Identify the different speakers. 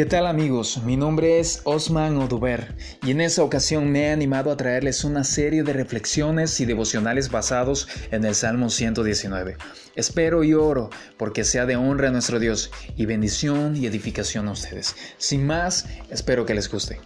Speaker 1: ¿Qué tal amigos? Mi nombre es Osman Oduber y en esta ocasión me he animado a traerles una serie de reflexiones y devocionales basados en el Salmo 119. Espero y oro porque sea de honra a nuestro Dios y bendición y edificación a ustedes. Sin más, espero que les guste.